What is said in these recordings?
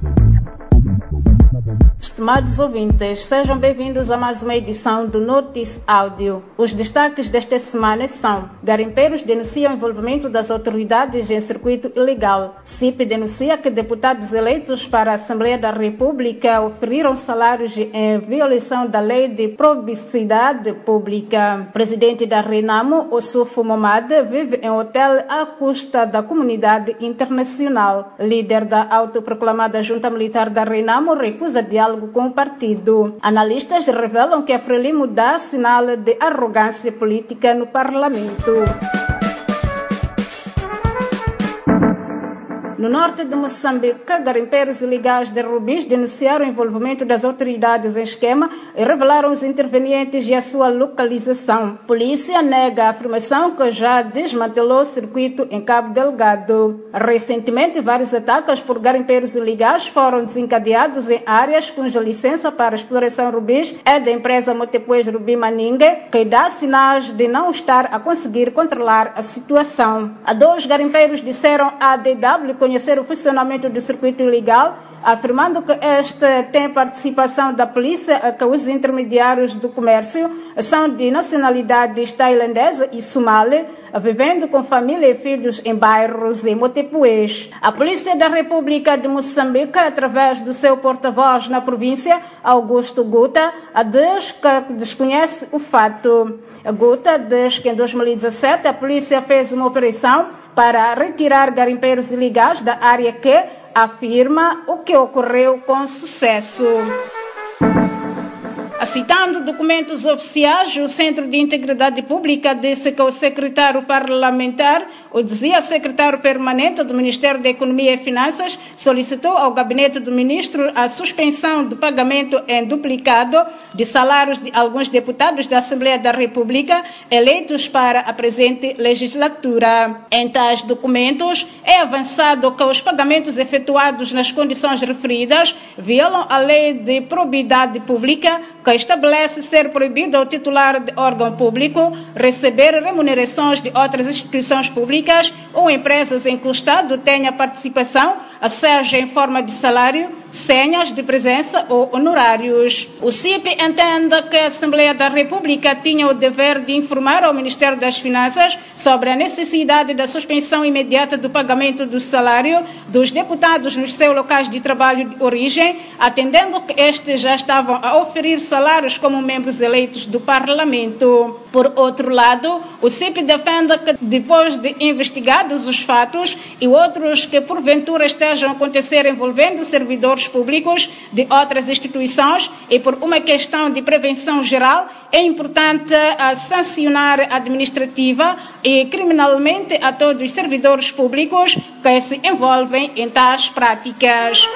Thank you. Estimados ouvintes, sejam bem-vindos a mais uma edição do Notice Áudio. Os destaques desta semana são: Garimpeiros denunciam envolvimento das autoridades em circuito ilegal. CIP denuncia que deputados eleitos para a Assembleia da República oferiram salários em violação da lei de probicidade pública. Presidente da Renamo, Ossufo Momade, vive em hotel à custa da comunidade internacional. Líder da autoproclamada Junta Militar da Renamo recusa diálogo com o partido. Analistas revelam que a Frelimo dá sinal de arrogância política no parlamento. No norte de Moçambique, garimpeiros ilegais de rubis denunciaram o envolvimento das autoridades em esquema e revelaram os intervenientes e a sua localização. Polícia nega a afirmação que já desmantelou o circuito em Cabo Delgado. Recentemente, vários ataques por garimpeiros ilegais foram desencadeados em áreas cuja licença para exploração rubis é da empresa Motepuez Rubi Maningue, que dá sinais de não estar a conseguir controlar a situação. A dois garimpeiros disseram à DW conhecer o funcionamento do circuito ilegal, afirmando que este tem participação da polícia, que os intermediários do comércio são de nacionalidades tailandesa e somali, vivendo com família e filhos em bairros em Motepuês. A Polícia da República de Moçambique, através do seu porta-voz na província, Augusto Guta, diz que desconhece o fato. Guta diz que em 2017 a polícia fez uma operação para retirar garimpeiros ilegais da área que afirma o que ocorreu com sucesso. Citando documentos oficiais, o Centro de Integridade Pública disse que o secretário parlamentar, o dizia secretário permanente do Ministério da Economia e Finanças, solicitou ao gabinete do ministro a suspensão do pagamento em duplicado de salários de alguns deputados da Assembleia da República eleitos para a presente legislatura. Em tais documentos, é avançado que os pagamentos efetuados nas condições referidas violam a lei de probidade pública que estabelece ser proibido ao titular de órgão público receber remunerações de outras instituições públicas ou empresas em que o Estado tenha participação, seja em forma de salário, senhas de presença ou honorários. O CIP entende que a Assembleia da República tinha o dever de informar ao Ministério das Finanças sobre a necessidade da suspensão imediata do pagamento do salário dos deputados nos seus locais de trabalho de origem, atendendo que estes já estavam a oferir salários como membros eleitos do Parlamento. Por outro lado, o CIP defende que, depois de investigados os fatos e outros que porventura estejam a acontecer envolvendo servidores públicos de outras instituições e por uma questão de prevenção geral, é importante uh, sancionar administrativa e criminalmente a todos os servidores públicos que se envolvem em tais práticas.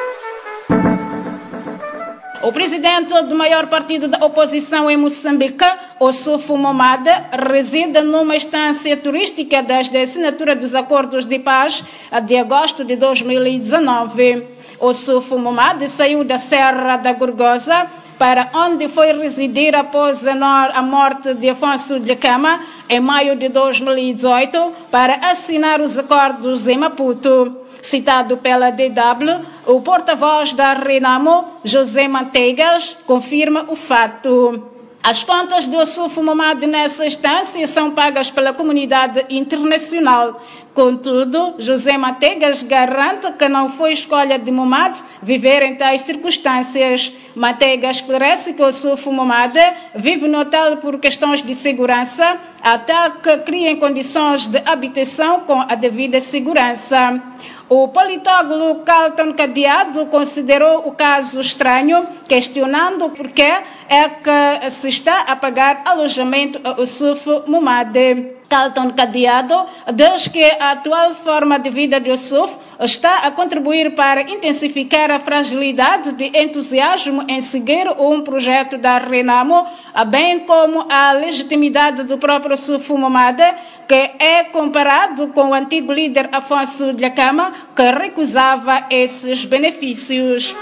O presidente do maior partido da oposição em Moçambique, Ossufo Momade, reside numa estância turística desde a assinatura dos acordos de paz de agosto de 2019. Ossufo Momade saiu da Serra da Gorgosa para onde foi residir após a morte de Afonso de Cama em maio de 2018 para assinar os acordos em Maputo. Citado pela DW, o porta-voz da Renamo, José Manteigas, confirma o fato. As contas do Sufo Momad nessa instância são pagas pela comunidade internacional. Contudo, José Mategas garante que não foi escolha de Momad viver em tais circunstâncias. Mategas esclarece que o Sufo Momad vive no hotel por questões de segurança, até que criem condições de habitação com a devida segurança. O politólogo Carlton Cadeado considerou o caso estranho, questionando por que é que se está a pagar alojamento ao Sufo Mumade. Carlton Cadeado diz que a atual forma de vida do Yusuf está a contribuir para intensificar a fragilidade de entusiasmo em seguir um projeto da Renamo, bem como a legitimidade do próprio Yusuf Momade, que é comparado com o antigo líder Afonso de Cama, que recusava esses benefícios.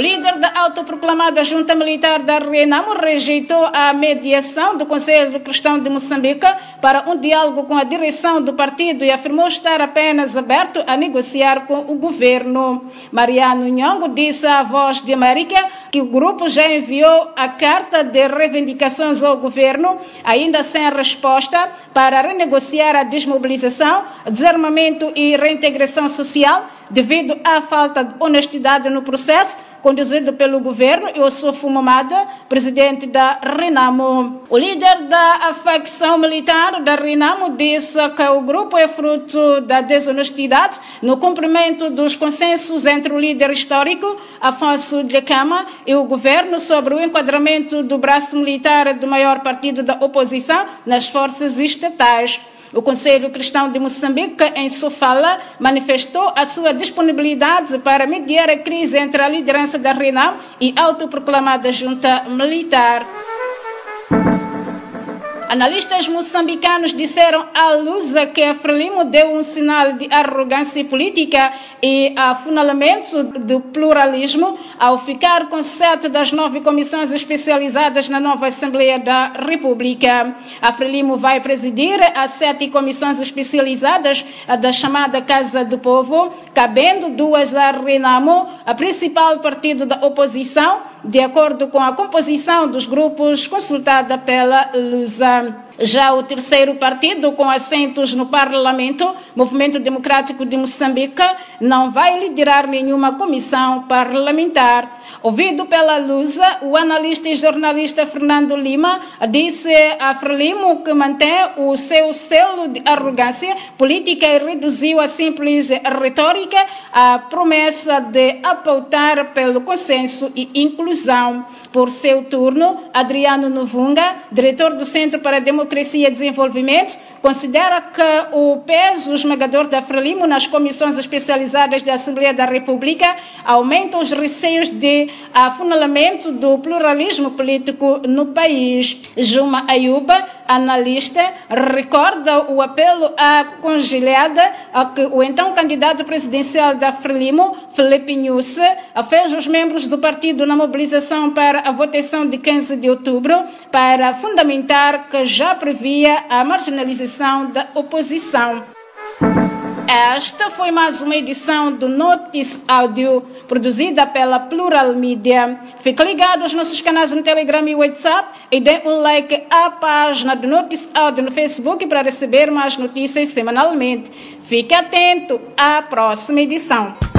O líder da autoproclamada junta militar da Renamo rejeitou a mediação do Conselho Cristão de Moçambique para um diálogo com a direção do partido e afirmou estar apenas aberto a negociar com o governo. Mariano Nhongo disse à Voz de América que o grupo já enviou a carta de reivindicações ao governo, ainda sem resposta, para renegociar a desmobilização, desarmamento e reintegração social devido à falta de honestidade no processo conduzido pelo governo, eu sou Fumamada, presidente da Renamo. O líder da facção militar da Renamo disse que o grupo é fruto da desonestidade no cumprimento dos consensos entre o líder histórico, Afonso de Cama, e o governo sobre o enquadramento do braço militar do maior partido da oposição nas forças estatais. O Conselho Cristão de Moçambique, em sua fala, manifestou a sua disponibilidade para mediar a crise entre a liderança da RENAM e a autoproclamada junta militar. Analistas moçambicanos disseram à Lusa que a Frelimo deu um sinal de arrogância política e afunalamento do pluralismo ao ficar com sete das nove comissões especializadas na nova Assembleia da República. A Frelimo vai presidir as sete comissões especializadas da chamada Casa do Povo, cabendo duas a Renamo, a principal partido da oposição, de acordo com a composição dos grupos consultada pela Lusa. Já o terceiro partido, com assentos no Parlamento, Movimento Democrático de Moçambique, não vai liderar nenhuma comissão parlamentar. Ouvido pela Lusa, o analista e jornalista Fernando Lima disse a Frelimo que mantém o seu selo de arrogância política e reduziu a simples retórica à promessa de apontar pelo consenso e inclusão. Por seu turno, Adriano Novunga, diretor do Centro para a Democracia e Desenvolvimento, considera que o peso esmagador da Frelimo nas comissões especializadas da Assembleia da República aumenta os receios de afunalamento do pluralismo político no país. Juma Ayuba, analista, recorda o apelo à conciliada a que o então candidato presidencial da Frelimo, Felipe Nhusse, fez os membros do partido na mobilização para a votação de 15 de outubro para fundamentar que já previa a marginalização da oposição. Esta foi mais uma edição do Notice Áudio, produzida pela Plural Media. Fique ligado aos nossos canais no Telegram e WhatsApp e dê um like à página do Notice Áudio no Facebook para receber mais notícias semanalmente. Fique atento à próxima edição.